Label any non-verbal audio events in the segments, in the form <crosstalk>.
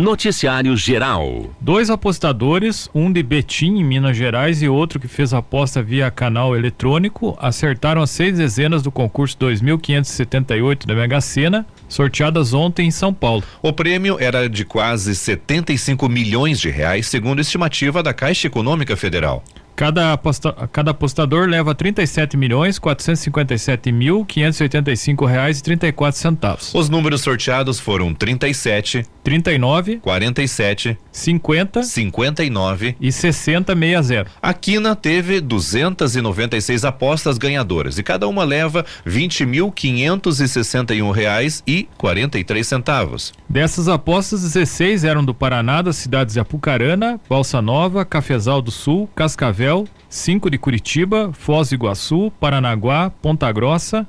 Noticiário Geral. Dois apostadores, um de Betim, em Minas Gerais, e outro que fez a aposta via canal eletrônico, acertaram as seis dezenas do concurso 2578 da Mega Sena, sorteadas ontem em São Paulo. O prêmio era de quase 75 milhões de reais, segundo estimativa da Caixa Econômica Federal. Cada, aposta, cada apostador leva 37 milhões 457 mil 585 reais e 34 centavos. Os números sorteados foram 37, 39, 47, 50, 59 e 60 60. A Quina teve 296 apostas ganhadoras e cada uma leva 20 mil 561 reais e 43 centavos. Dessas apostas, 16 eram do Paraná, das cidades de Apucarana, Balsa Nova, Cafezal do Sul, Cascavel Cascavel, 5 de Curitiba, Foz do Iguaçu, Paranaguá, Ponta Grossa,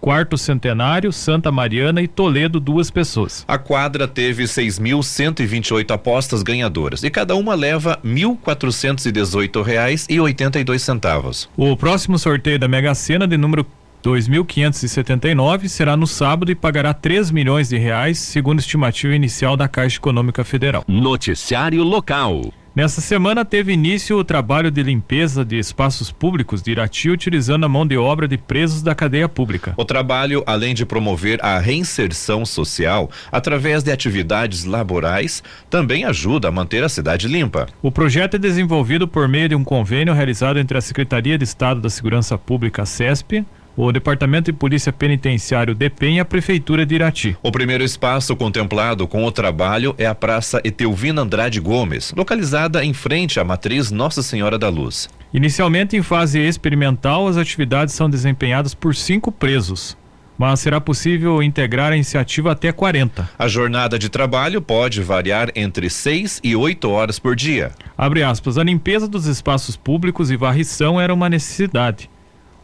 Quarto Centenário, Santa Mariana e Toledo, duas pessoas. A quadra teve 6.128 apostas ganhadoras e cada uma leva 1.418 reais e 82 centavos. O próximo sorteio da Mega Sena de número 2.579 será no sábado e pagará 3 milhões de reais, segundo estimativa inicial da Caixa Econômica Federal. Noticiário local. Nessa semana teve início o trabalho de limpeza de espaços públicos de Irati utilizando a mão de obra de presos da cadeia pública. O trabalho, além de promover a reinserção social através de atividades laborais, também ajuda a manter a cidade limpa. O projeto é desenvolvido por meio de um convênio realizado entre a Secretaria de Estado da Segurança Pública, CESP, o Departamento de Polícia Penitenciário DEPEN e a Prefeitura de Irati. O primeiro espaço contemplado com o trabalho é a Praça Etelvina Andrade Gomes, localizada em frente à matriz Nossa Senhora da Luz. Inicialmente em fase experimental, as atividades são desempenhadas por cinco presos mas será possível integrar a iniciativa até 40. A jornada de trabalho pode variar entre 6 e 8 horas por dia. Abre aspas, a limpeza dos espaços públicos e varrição era uma necessidade.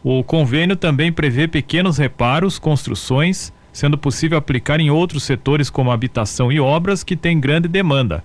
O convênio também prevê pequenos reparos, construções, sendo possível aplicar em outros setores como habitação e obras que têm grande demanda.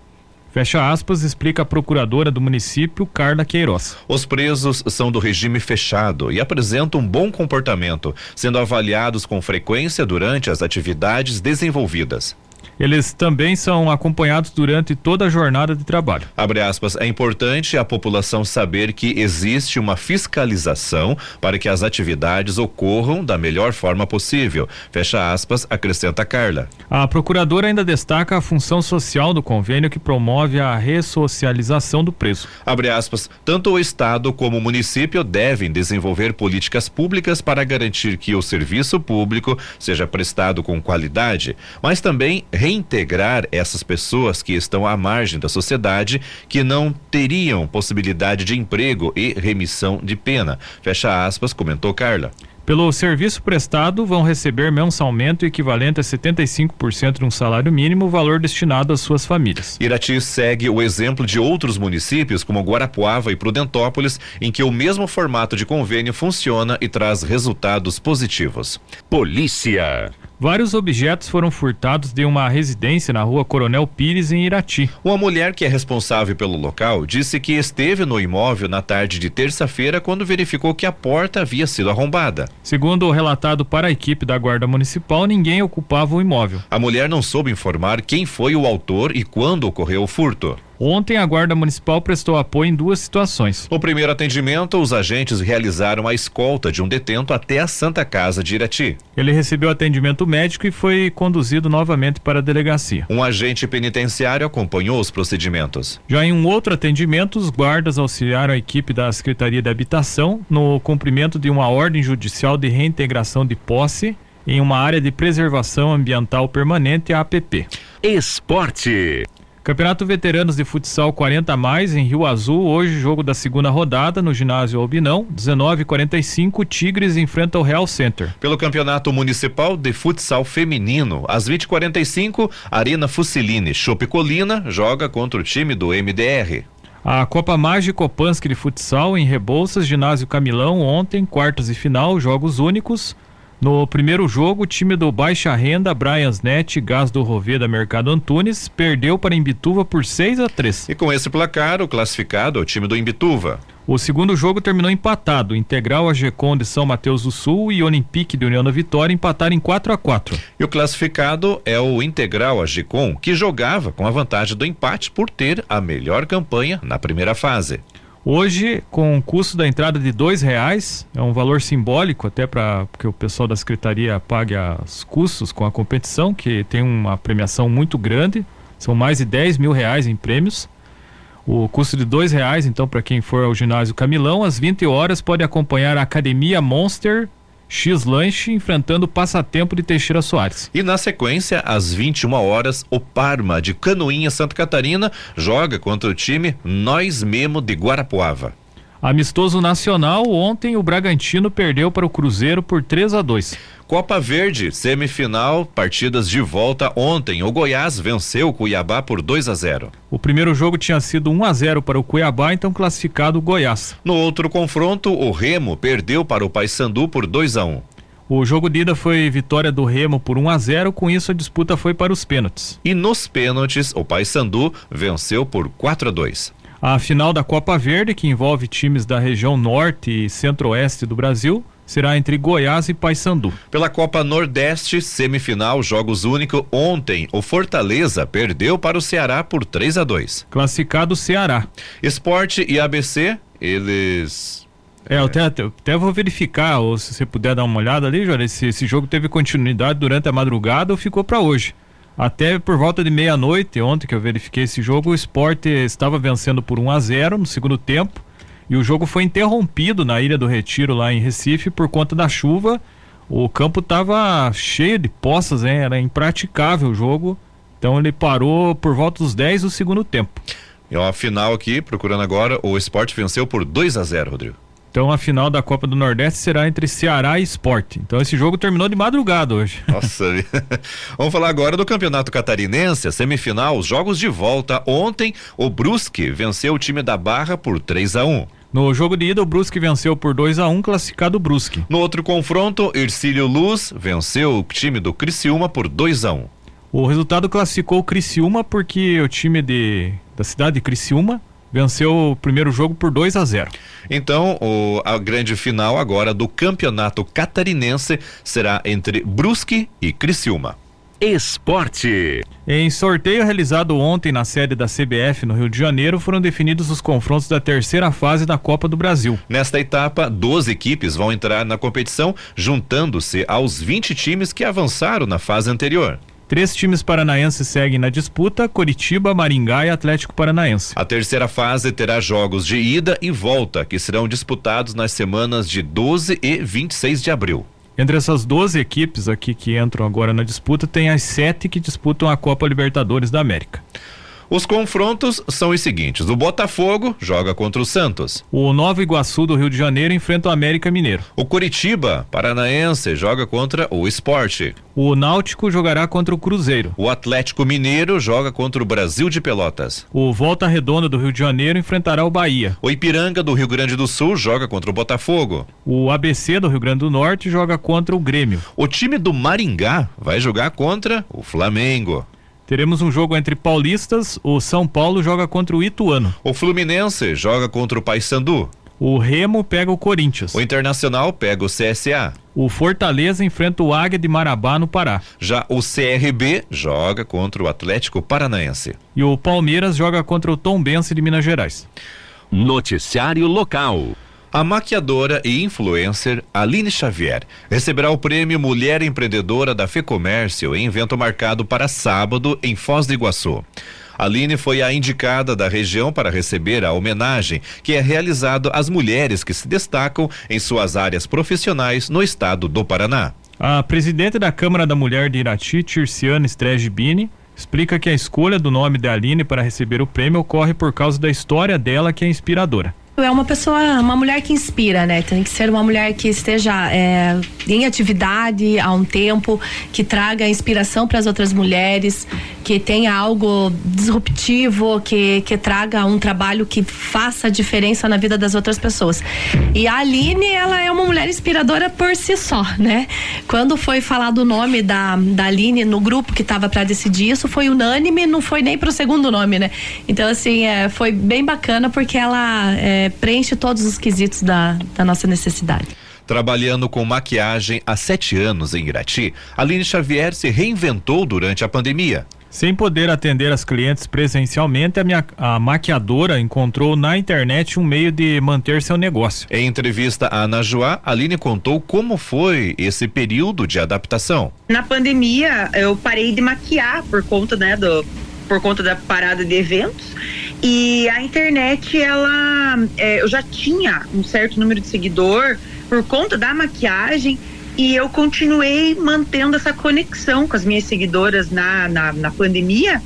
Fecha aspas, explica a procuradora do município, Carla Queiroz. Os presos são do regime fechado e apresentam um bom comportamento, sendo avaliados com frequência durante as atividades desenvolvidas. Eles também são acompanhados durante toda a jornada de trabalho. Abre aspas, é importante a população saber que existe uma fiscalização para que as atividades ocorram da melhor forma possível. Fecha aspas, acrescenta Carla. A procuradora ainda destaca a função social do convênio que promove a ressocialização do preso. Abre aspas, tanto o Estado como o município devem desenvolver políticas públicas para garantir que o serviço público seja prestado com qualidade, mas também reintegrar essas pessoas que estão à margem da sociedade, que não teriam possibilidade de emprego e remissão de pena. Fecha aspas, comentou Carla. Pelo serviço prestado, vão receber mensalmente o equivalente a 75% de um salário mínimo, valor destinado às suas famílias. Irati segue o exemplo de outros municípios, como Guarapuava e Prudentópolis, em que o mesmo formato de convênio funciona e traz resultados positivos. Polícia. Vários objetos foram furtados de uma residência na rua Coronel Pires, em Irati. Uma mulher que é responsável pelo local disse que esteve no imóvel na tarde de terça-feira quando verificou que a porta havia sido arrombada. Segundo o relatado para a equipe da Guarda Municipal, ninguém ocupava o imóvel. A mulher não soube informar quem foi o autor e quando ocorreu o furto. Ontem, a Guarda Municipal prestou apoio em duas situações. No primeiro atendimento, os agentes realizaram a escolta de um detento até a Santa Casa de Irati. Ele recebeu atendimento médico e foi conduzido novamente para a delegacia. Um agente penitenciário acompanhou os procedimentos. Já em um outro atendimento, os guardas auxiliaram a equipe da Secretaria de Habitação no cumprimento de uma ordem judicial de reintegração de posse em uma área de preservação ambiental permanente, a APP. Esporte. Campeonato Veteranos de Futsal 40 a mais em Rio Azul, hoje jogo da segunda rodada no ginásio Albinão, 19:45 Tigres enfrenta o Real Center. Pelo Campeonato Municipal de Futsal Feminino, às 20:45 Arena Fusiline Chope Colina joga contra o time do MDR. A Copa Mágico Copansky de Futsal em Rebouças, ginásio Camilão, ontem, quartas e final, jogos únicos. No primeiro jogo, o time do Baixa Renda, Brian's Net, Gás do Roveda Mercado Antunes, perdeu para Imbituva por 6 a 3. E com esse placar, o classificado é o time do Imbituva. O segundo jogo terminou empatado. Integral, a Gecon de São Mateus do Sul e Olympique de União da Vitória empataram em 4 a 4 E o classificado é o Integral, a Gecon, que jogava com a vantagem do empate por ter a melhor campanha na primeira fase. Hoje, com o custo da entrada de dois reais, é um valor simbólico até para que o pessoal da secretaria pague os custos com a competição, que tem uma premiação muito grande, são mais de 10 mil reais em prêmios. O custo de dois reais, então, para quem for ao ginásio Camilão, às 20 horas pode acompanhar a Academia Monster X Lanche enfrentando o Passatempo de Teixeira Soares. E na sequência, às 21 horas, o Parma de Canoinha, Santa Catarina, joga contra o time Nós Memo de Guarapuava. Amistoso nacional, ontem o Bragantino perdeu para o Cruzeiro por 3 a 2. Copa Verde, semifinal, partidas de volta ontem. O Goiás venceu o Cuiabá por 2 a 0. O primeiro jogo tinha sido 1 a 0 para o Cuiabá, então classificado o Goiás. No outro confronto, o Remo perdeu para o Paysandu por 2 a 1. O jogo de ida foi vitória do Remo por 1 a 0, com isso a disputa foi para os pênaltis. E nos pênaltis, o Paysandu venceu por 4 a 2. A final da Copa Verde, que envolve times da região norte e centro-oeste do Brasil, será entre Goiás e Paysandu. Pela Copa Nordeste, semifinal, jogos único. Ontem, o Fortaleza perdeu para o Ceará por 3 a 2. Classificado Ceará. Esporte e ABC, eles é, eu até, até vou verificar, ou se você puder dar uma olhada ali, Jorge, se esse jogo teve continuidade durante a madrugada ou ficou para hoje. Até por volta de meia-noite, ontem que eu verifiquei esse jogo, o Sport estava vencendo por 1 a 0 no segundo tempo. E o jogo foi interrompido na Ilha do Retiro, lá em Recife, por conta da chuva. O campo estava cheio de poças, hein? era impraticável o jogo. Então ele parou por volta dos 10 do segundo tempo. E ó, a final aqui, procurando agora, o esporte venceu por 2 a 0 Rodrigo. Então a final da Copa do Nordeste será entre Ceará e Esporte. Então esse jogo terminou de madrugada hoje. <laughs> Nossa, vamos falar agora do Campeonato Catarinense, semifinal, os jogos de volta. Ontem, o Brusque venceu o time da Barra por 3 a 1. No jogo de ida, o Brusque venceu por 2 a 1 classificado o Brusque. No outro confronto, Ercílio Luz venceu o time do Criciúma por 2 a 1. O resultado classificou o Criciúma porque o time de, da cidade de Criciúma venceu o primeiro jogo por 2 a 0. Então, o, a grande final agora do Campeonato Catarinense será entre Brusque e Criciúma. Esporte. Em sorteio realizado ontem na sede da CBF no Rio de Janeiro, foram definidos os confrontos da terceira fase da Copa do Brasil. Nesta etapa, 12 equipes vão entrar na competição, juntando-se aos 20 times que avançaram na fase anterior. Três times paranaenses seguem na disputa: Coritiba, Maringá e Atlético Paranaense. A terceira fase terá jogos de ida e volta, que serão disputados nas semanas de 12 e 26 de abril. Entre essas 12 equipes aqui que entram agora na disputa, tem as sete que disputam a Copa Libertadores da América. Os confrontos são os seguintes: o Botafogo joga contra o Santos. O Nova Iguaçu do Rio de Janeiro enfrenta o América Mineiro. O Curitiba, paranaense, joga contra o Esporte. O Náutico jogará contra o Cruzeiro. O Atlético Mineiro joga contra o Brasil de Pelotas. O Volta Redonda do Rio de Janeiro enfrentará o Bahia. O Ipiranga do Rio Grande do Sul joga contra o Botafogo. O ABC do Rio Grande do Norte joga contra o Grêmio. O time do Maringá vai jogar contra o Flamengo. Teremos um jogo entre paulistas, o São Paulo joga contra o Ituano. O Fluminense joga contra o Paysandu. O Remo pega o Corinthians. O Internacional pega o CSA. O Fortaleza enfrenta o Águia de Marabá no Pará. Já o CRB joga contra o Atlético Paranaense. E o Palmeiras joga contra o Tombense de Minas Gerais. Noticiário local. A maquiadora e influencer Aline Xavier receberá o prêmio Mulher Empreendedora da FEComércio em evento marcado para sábado em Foz do Iguaçu. Aline foi a indicada da região para receber a homenagem, que é realizado às mulheres que se destacam em suas áreas profissionais no estado do Paraná. A presidente da Câmara da Mulher de Irati, Tirciane Strege Bini, explica que a escolha do nome da Aline para receber o prêmio ocorre por causa da história dela que é inspiradora é uma pessoa, uma mulher que inspira, né? Tem que ser uma mulher que esteja é, em atividade há um tempo, que traga inspiração para as outras mulheres, que tenha algo disruptivo, que, que traga um trabalho que faça diferença na vida das outras pessoas. E a Aline, ela é uma mulher inspiradora por si só, né? Quando foi falado o nome da, da Aline no grupo que estava para decidir isso, foi unânime, não foi nem pro segundo nome, né? Então, assim, é, foi bem bacana porque ela. É, é, preenche todos os quesitos da, da nossa necessidade. Trabalhando com maquiagem há sete anos em Irati, Aline Xavier se reinventou durante a pandemia. Sem poder atender as clientes presencialmente, a, minha, a maquiadora encontrou na internet um meio de manter seu negócio. Em entrevista à Anajuá, Aline contou como foi esse período de adaptação. Na pandemia, eu parei de maquiar por conta, né, do, por conta da parada de eventos. E a internet, ela, é, eu já tinha um certo número de seguidor por conta da maquiagem e eu continuei mantendo essa conexão com as minhas seguidoras na, na, na pandemia.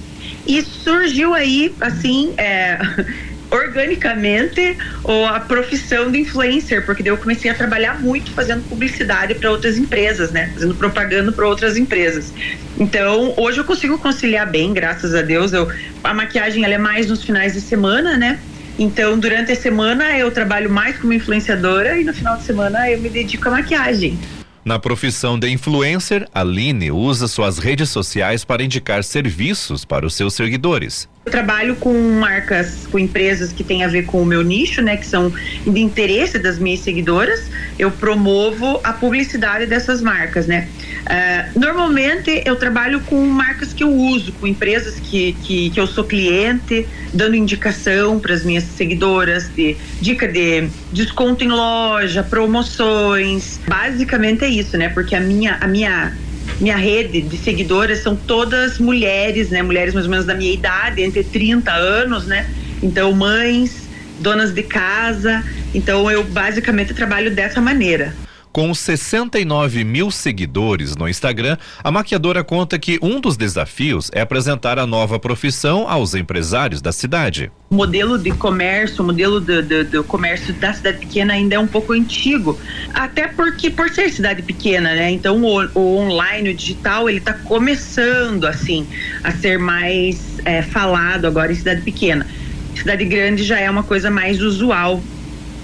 E surgiu aí, assim, é, <laughs> organicamente ou a profissão de influencer, porque daí eu comecei a trabalhar muito fazendo publicidade para outras empresas, né? Fazendo propaganda para outras empresas. Então, hoje eu consigo conciliar bem, graças a Deus. Eu, a maquiagem ela é mais nos finais de semana, né? Então, durante a semana eu trabalho mais como influenciadora e no final de semana eu me dedico à maquiagem. Na profissão de influencer, Aline usa suas redes sociais para indicar serviços para os seus seguidores. Eu trabalho com marcas, com empresas que têm a ver com o meu nicho, né, que são de interesse das minhas seguidoras. Eu promovo a publicidade dessas marcas, né. Uh, normalmente eu trabalho com marcas que eu uso, com empresas que, que, que eu sou cliente, dando indicação para as minhas seguidoras, de dica de desconto em loja, promoções. Basicamente é isso, né? Porque a minha, a minha minha rede de seguidoras são todas mulheres, né? Mulheres mais ou menos da minha idade, entre 30 anos, né? Então, mães, donas de casa. Então, eu basicamente trabalho dessa maneira. Com 69 mil seguidores no Instagram, a maquiadora conta que um dos desafios é apresentar a nova profissão aos empresários da cidade. O modelo de comércio, o modelo do, do, do, comércio da cidade pequena ainda é um pouco antigo, até porque por ser cidade pequena, né? Então o, o online, o digital, ele está começando assim a ser mais é, falado agora em cidade pequena. Cidade grande já é uma coisa mais usual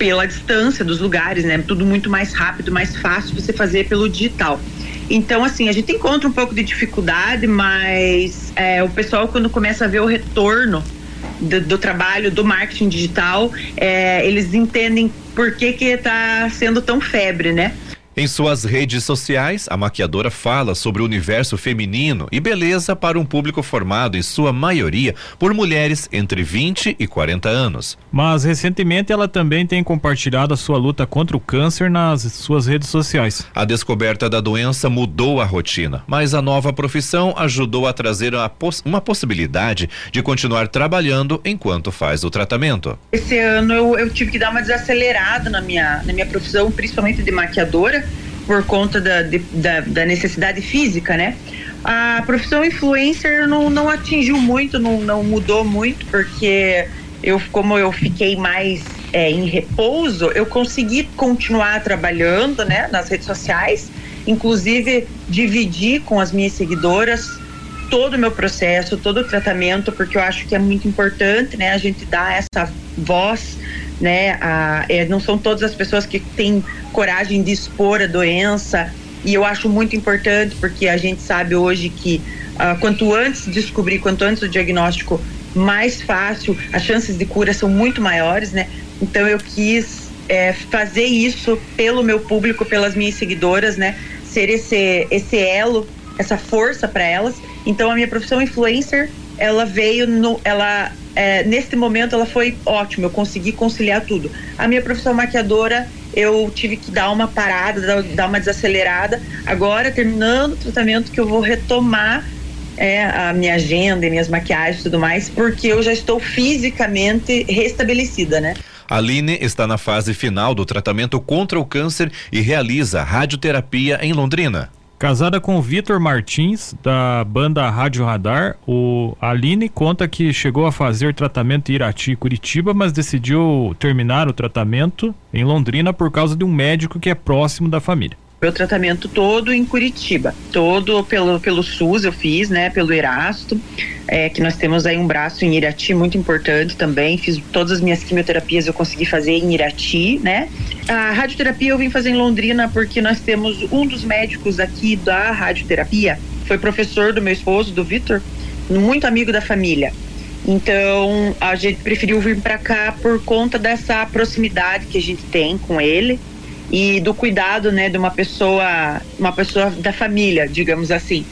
pela distância dos lugares, né? Tudo muito mais rápido, mais fácil você fazer pelo digital. Então, assim, a gente encontra um pouco de dificuldade, mas é, o pessoal, quando começa a ver o retorno do, do trabalho do marketing digital, é, eles entendem por que que está sendo tão febre, né? Em suas redes sociais, a maquiadora fala sobre o universo feminino e beleza para um público formado, em sua maioria, por mulheres entre 20 e 40 anos. Mas recentemente ela também tem compartilhado a sua luta contra o câncer nas suas redes sociais. A descoberta da doença mudou a rotina, mas a nova profissão ajudou a trazer poss uma possibilidade de continuar trabalhando enquanto faz o tratamento. Esse ano eu, eu tive que dar uma desacelerada na minha, na minha profissão, principalmente de maquiadora por conta da, de, da, da, necessidade física, né? A profissão influencer não, não atingiu muito, não, não mudou muito, porque eu, como eu fiquei mais é, em repouso, eu consegui continuar trabalhando, né, nas redes sociais, inclusive dividir com as minhas seguidoras todo o meu processo, todo o tratamento, porque eu acho que é muito importante, né, a gente dar essa voz né? A, é, não são todas as pessoas que têm coragem de expor a doença e eu acho muito importante porque a gente sabe hoje que uh, quanto antes descobrir, quanto antes o diagnóstico, mais fácil, as chances de cura são muito maiores, né? Então eu quis é, fazer isso pelo meu público, pelas minhas seguidoras, né? Ser esse, esse elo, essa força para elas. Então a minha profissão influencer, ela veio no, ela é, nesse momento ela foi ótima, eu consegui conciliar tudo. A minha profissão maquiadora, eu tive que dar uma parada, dar uma desacelerada. Agora, terminando o tratamento, que eu vou retomar é, a minha agenda, minhas maquiagens e tudo mais, porque eu já estou fisicamente restabelecida, né? Aline está na fase final do tratamento contra o câncer e realiza radioterapia em Londrina. Casada com Vitor Martins, da banda Rádio Radar, o Aline conta que chegou a fazer tratamento em Irati, Curitiba, mas decidiu terminar o tratamento em Londrina por causa de um médico que é próximo da família meu tratamento todo em Curitiba, todo pelo, pelo SUS eu fiz, né, pelo Erasto, é, que nós temos aí um braço em Irati muito importante também, fiz todas as minhas quimioterapias eu consegui fazer em Irati, né. A radioterapia eu vim fazer em Londrina porque nós temos um dos médicos aqui da radioterapia, foi professor do meu esposo, do Vitor, muito amigo da família. Então a gente preferiu vir para cá por conta dessa proximidade que a gente tem com ele e do cuidado, né, de uma pessoa, uma pessoa da família, digamos assim.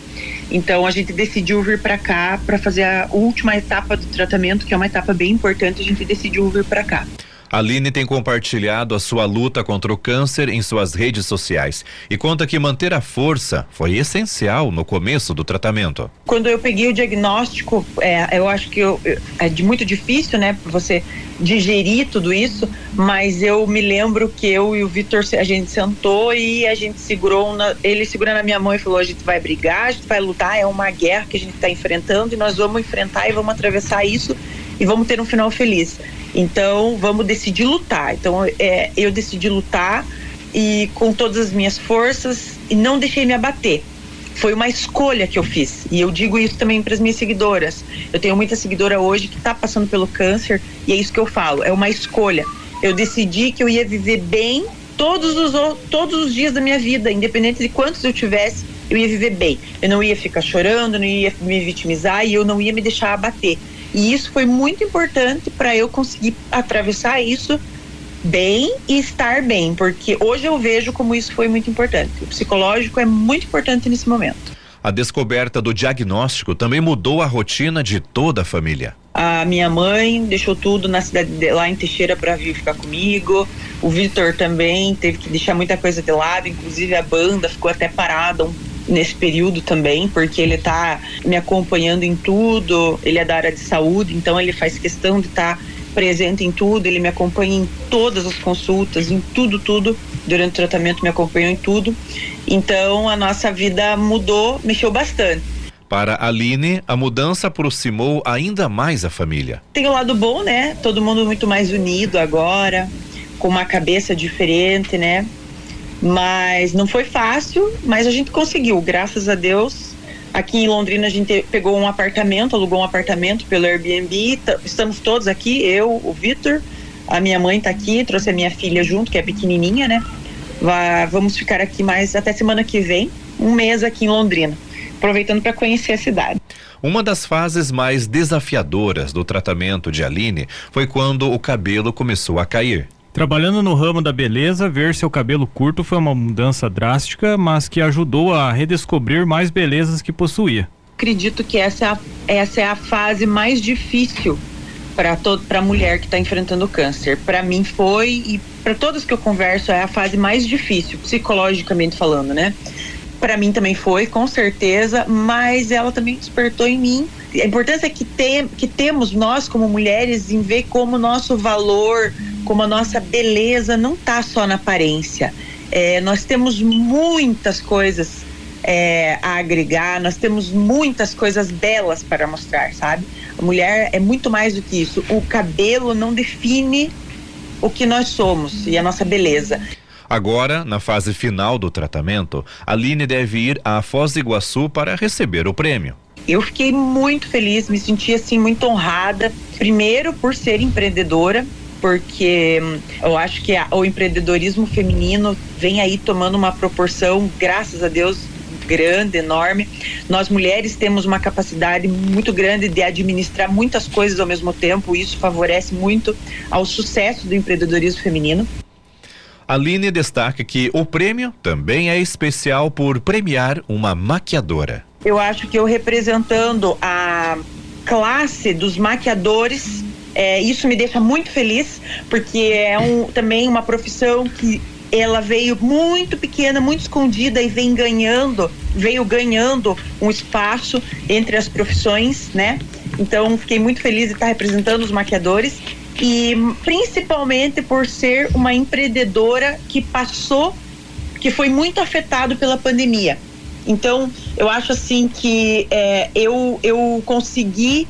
Então a gente decidiu vir para cá para fazer a última etapa do tratamento, que é uma etapa bem importante. A gente decidiu vir para cá. Aline tem compartilhado a sua luta contra o câncer em suas redes sociais e conta que manter a força foi essencial no começo do tratamento. Quando eu peguei o diagnóstico, é, eu acho que eu, é muito difícil, né, para você digerir tudo isso, mas eu me lembro que eu e o Vitor a gente sentou e a gente segurou, na, ele segurando na minha mão e falou: a gente vai brigar, a gente vai lutar, é uma guerra que a gente está enfrentando e nós vamos enfrentar e vamos atravessar isso e vamos ter um final feliz. Então, vamos decidir lutar. Então, é, eu decidi lutar e com todas as minhas forças e não deixei me abater. Foi uma escolha que eu fiz. E eu digo isso também para as minhas seguidoras. Eu tenho muita seguidora hoje que está passando pelo câncer e é isso que eu falo. É uma escolha. Eu decidi que eu ia viver bem todos os, todos os dias da minha vida, independente de quantos eu tivesse, eu ia viver bem. Eu não ia ficar chorando, não ia me vitimizar e eu não ia me deixar abater. E isso foi muito importante para eu conseguir atravessar isso bem e estar bem, porque hoje eu vejo como isso foi muito importante. O psicológico é muito importante nesse momento. A descoberta do diagnóstico também mudou a rotina de toda a família. A minha mãe deixou tudo na cidade de, lá em Teixeira para vir ficar comigo. O Vitor também teve que deixar muita coisa de lado, inclusive a banda ficou até parada um nesse período também, porque ele está me acompanhando em tudo, ele é da área de saúde, então ele faz questão de estar tá presente em tudo, ele me acompanha em todas as consultas, em tudo, tudo. Durante o tratamento me acompanhou em tudo. Então a nossa vida mudou, mexeu bastante. Para Aline, a mudança aproximou ainda mais a família. Tem o lado bom, né? Todo mundo muito mais unido agora, com uma cabeça diferente, né? Mas não foi fácil, mas a gente conseguiu, graças a Deus. Aqui em Londrina a gente pegou um apartamento, alugou um apartamento pelo Airbnb. Estamos todos aqui, eu, o Vitor, a minha mãe está aqui, trouxe a minha filha junto, que é pequenininha, né? vamos ficar aqui mais até semana que vem, um mês aqui em Londrina, aproveitando para conhecer a cidade. Uma das fases mais desafiadoras do tratamento de Aline foi quando o cabelo começou a cair. Trabalhando no ramo da beleza, ver seu cabelo curto foi uma mudança drástica, mas que ajudou a redescobrir mais belezas que possuía. Acredito que essa é a, essa é a fase mais difícil para para a mulher que está enfrentando câncer. Para mim foi e para todos que eu converso é a fase mais difícil, psicologicamente falando, né? Para mim também foi, com certeza, mas ela também despertou em mim a importância que, tem, que temos nós como mulheres em ver como o nosso valor, como a nossa beleza não está só na aparência. É, nós temos muitas coisas é, a agregar, nós temos muitas coisas belas para mostrar, sabe? A mulher é muito mais do que isso. O cabelo não define o que nós somos e a nossa beleza. Agora, na fase final do tratamento, Aline deve ir à Foz do Iguaçu para receber o prêmio. Eu fiquei muito feliz, me senti assim muito honrada, primeiro por ser empreendedora, porque hum, eu acho que a, o empreendedorismo feminino vem aí tomando uma proporção, graças a Deus, grande, enorme. Nós mulheres temos uma capacidade muito grande de administrar muitas coisas ao mesmo tempo, e isso favorece muito ao sucesso do empreendedorismo feminino. Aline destaca que o prêmio também é especial por premiar uma maquiadora. Eu acho que eu representando a classe dos maquiadores, é, isso me deixa muito feliz, porque é um, também uma profissão que ela veio muito pequena, muito escondida e vem ganhando, veio ganhando um espaço entre as profissões, né? Então fiquei muito feliz de estar representando os maquiadores e principalmente por ser uma empreendedora que passou, que foi muito afetado pela pandemia. Então, eu acho assim que é, eu, eu consegui.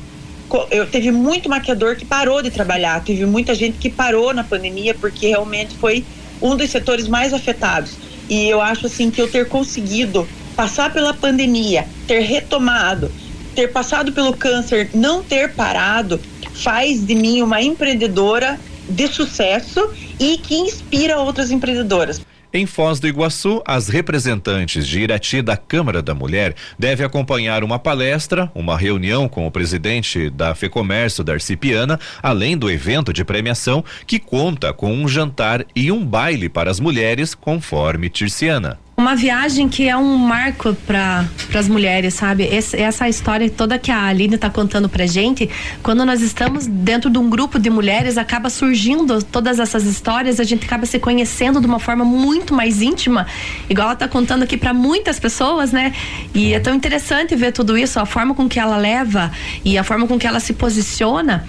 Eu teve muito maquiador que parou de trabalhar, teve muita gente que parou na pandemia porque realmente foi um dos setores mais afetados. E eu acho assim que eu ter conseguido passar pela pandemia, ter retomado, ter passado pelo câncer, não ter parado, faz de mim uma empreendedora de sucesso e que inspira outras empreendedoras. Em Foz do Iguaçu, as representantes de Irati da Câmara da Mulher devem acompanhar uma palestra, uma reunião com o presidente da FEComércio, Darcy Piana, além do evento de premiação, que conta com um jantar e um baile para as mulheres, conforme Tirciana uma viagem que é um marco para as mulheres, sabe? Esse, essa história toda que a Aline está contando pra gente, quando nós estamos dentro de um grupo de mulheres, acaba surgindo todas essas histórias, a gente acaba se conhecendo de uma forma muito mais íntima, igual ela está contando aqui para muitas pessoas, né? E é tão interessante ver tudo isso, a forma com que ela leva e a forma com que ela se posiciona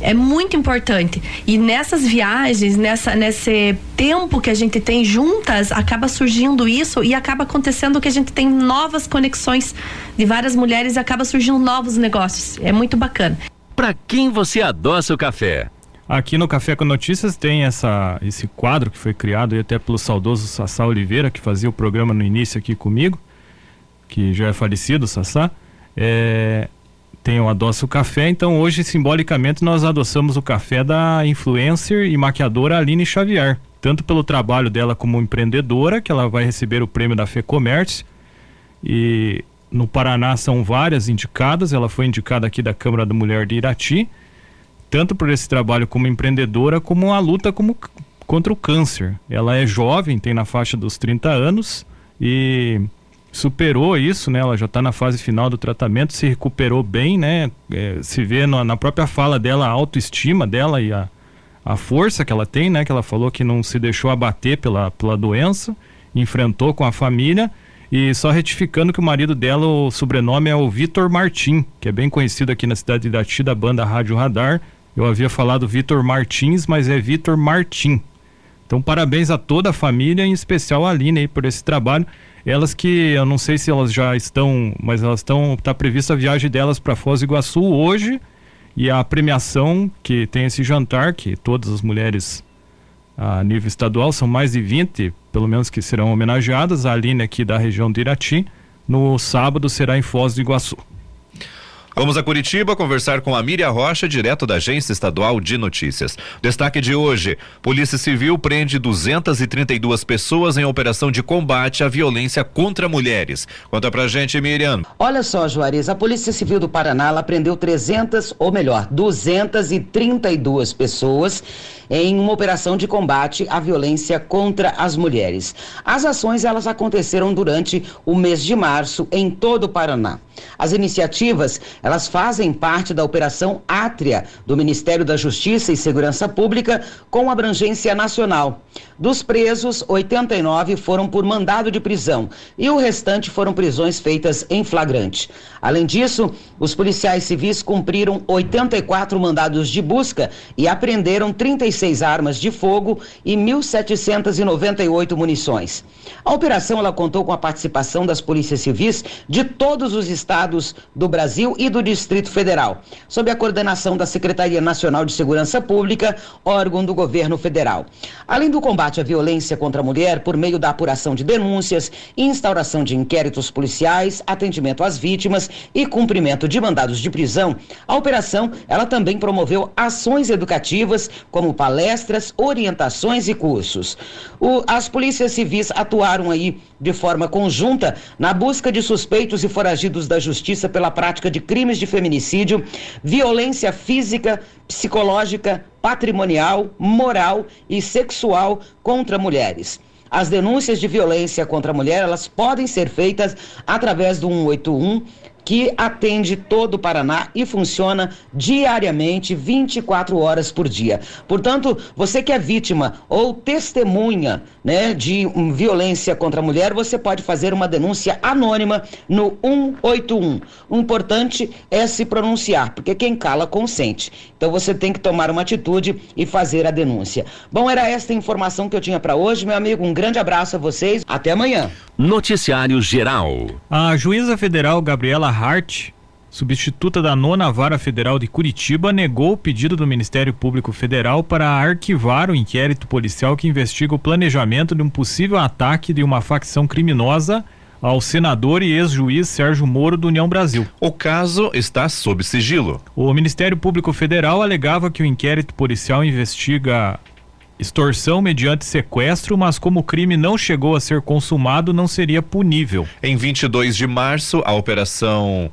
é muito importante. E nessas viagens, nessa, nesse tempo que a gente tem juntas, acaba surgindo isso e acaba acontecendo que a gente tem novas conexões de várias mulheres e acaba surgindo novos negócios. É muito bacana. Para quem você adoça o café? Aqui no Café com Notícias tem essa, esse quadro que foi criado até pelo saudoso Sassá Oliveira, que fazia o programa no início aqui comigo, que já é falecido, Sassá. É, o Adoça o Café, então hoje, simbolicamente, nós adoçamos o café da influencer e maquiadora Aline Xavier. Tanto pelo trabalho dela como empreendedora, que ela vai receber o prêmio da FEComércio. E no Paraná são várias indicadas, ela foi indicada aqui da Câmara da Mulher de Irati, tanto por esse trabalho como empreendedora, como a luta como, contra o câncer. Ela é jovem, tem na faixa dos 30 anos e superou isso, né? Ela já está na fase final do tratamento, se recuperou bem, né? É, se vê na, na, própria fala dela a autoestima dela e a, a força que ela tem, né? Que ela falou que não se deixou abater pela, pela doença, enfrentou com a família e só retificando que o marido dela, o sobrenome é o Vitor Martim, que é bem conhecido aqui na cidade de Irati da banda Rádio Radar. Eu havia falado Vitor Martins, mas é Vitor Martim. Então parabéns a toda a família, em especial a Aline aí por esse trabalho. Elas que eu não sei se elas já estão, mas elas estão, está prevista a viagem delas para Foz do Iguaçu hoje. E a premiação que tem esse jantar que todas as mulheres a nível estadual são mais de 20, pelo menos que serão homenageadas, a Aline aqui da região de Irati, no sábado será em Foz do Iguaçu. Vamos a Curitiba conversar com a Miriam Rocha, direto da Agência Estadual de Notícias. Destaque de hoje: Polícia Civil prende 232 pessoas em operação de combate à violência contra mulheres. Conta pra gente, Miriam. Olha só, Juarez, a Polícia Civil do Paraná prendeu 300, ou melhor, 232 pessoas em uma operação de combate à violência contra as mulheres. As ações elas aconteceram durante o mês de março em todo o Paraná. As iniciativas, elas fazem parte da Operação Átria do Ministério da Justiça e Segurança Pública com abrangência nacional. Dos presos, 89 foram por mandado de prisão e o restante foram prisões feitas em flagrante. Além disso, os policiais civis cumpriram 84 mandados de busca e apreenderam 36 armas de fogo e 1.798 munições. A operação ela contou com a participação das polícias civis de todos os estados do Brasil e do Distrito Federal, sob a coordenação da Secretaria Nacional de Segurança Pública, órgão do governo federal. Além do combate à violência contra a mulher por meio da apuração de denúncias, instauração de inquéritos policiais, atendimento às vítimas e cumprimento de mandados de prisão, a operação ela também promoveu ações educativas como palestras, orientações e cursos. O, as polícias civis atuaram aí de forma conjunta na busca de suspeitos e foragidos da justiça pela prática de crimes de feminicídio, violência física, psicológica, patrimonial, moral e sexual contra mulheres. As denúncias de violência contra a mulher, elas podem ser feitas através do 181 que atende todo o Paraná e funciona diariamente 24 horas por dia. Portanto, você que é vítima ou testemunha, né, de um, violência contra a mulher, você pode fazer uma denúncia anônima no 181. O importante é se pronunciar, porque quem cala consente. Então você tem que tomar uma atitude e fazer a denúncia. Bom, era esta a informação que eu tinha para hoje, meu amigo. Um grande abraço a vocês. Até amanhã. Noticiário Geral. A juíza federal Gabriela Hart, substituta da nona vara federal de Curitiba, negou o pedido do Ministério Público Federal para arquivar o inquérito policial que investiga o planejamento de um possível ataque de uma facção criminosa ao senador e ex-juiz Sérgio Moro do União Brasil. O caso está sob sigilo. O Ministério Público Federal alegava que o inquérito policial investiga extorsão mediante sequestro, mas como o crime não chegou a ser consumado, não seria punível. Em 22 de março, a operação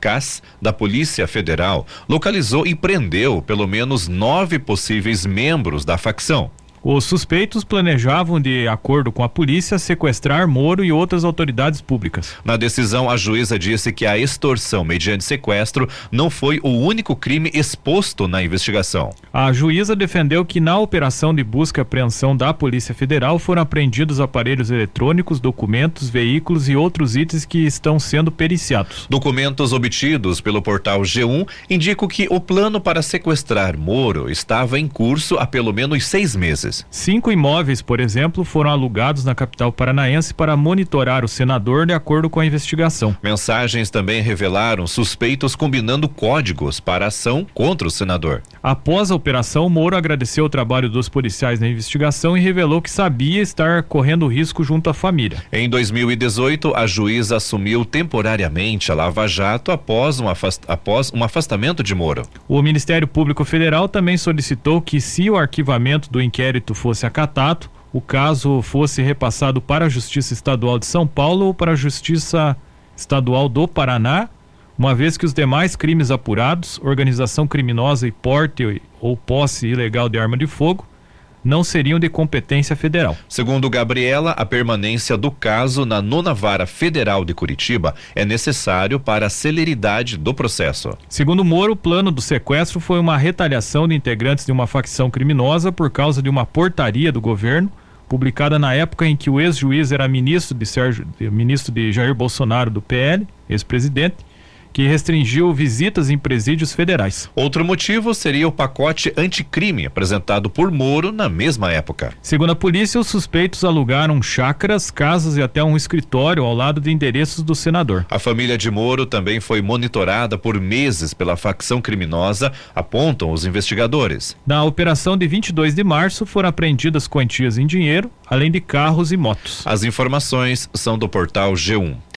CAS da Polícia Federal localizou e prendeu pelo menos nove possíveis membros da facção. Os suspeitos planejavam, de acordo com a polícia, sequestrar Moro e outras autoridades públicas. Na decisão, a juíza disse que a extorsão mediante sequestro não foi o único crime exposto na investigação. A juíza defendeu que na operação de busca e apreensão da Polícia Federal foram apreendidos aparelhos eletrônicos, documentos, veículos e outros itens que estão sendo periciados. Documentos obtidos pelo portal G1 indicam que o plano para sequestrar Moro estava em curso há pelo menos seis meses. Cinco imóveis, por exemplo, foram alugados na capital paranaense para monitorar o senador de acordo com a investigação. Mensagens também revelaram suspeitos combinando códigos para ação contra o senador. Após a operação, Moro agradeceu o trabalho dos policiais na investigação e revelou que sabia estar correndo risco junto à família. Em 2018, a juíza assumiu temporariamente a Lava Jato após um, afast após um afastamento de Moro. O Ministério Público Federal também solicitou que, se o arquivamento do inquérito fosse acatado, o caso fosse repassado para a Justiça Estadual de São Paulo ou para a Justiça Estadual do Paraná, uma vez que os demais crimes apurados, organização criminosa e porte ou posse ilegal de arma de fogo, não seriam de competência federal. Segundo Gabriela, a permanência do caso na nona vara federal de Curitiba é necessário para a celeridade do processo. Segundo Moro, o plano do sequestro foi uma retaliação de integrantes de uma facção criminosa por causa de uma portaria do governo publicada na época em que o ex-juiz era ministro de Sérgio, ministro de Jair Bolsonaro do PL, ex-presidente, que restringiu visitas em presídios federais. Outro motivo seria o pacote anticrime apresentado por Moro na mesma época. Segundo a polícia, os suspeitos alugaram chácaras, casas e até um escritório ao lado de endereços do senador. A família de Moro também foi monitorada por meses pela facção criminosa, apontam os investigadores. Na operação de 22 de março foram apreendidas quantias em dinheiro, além de carros e motos. As informações são do portal G1.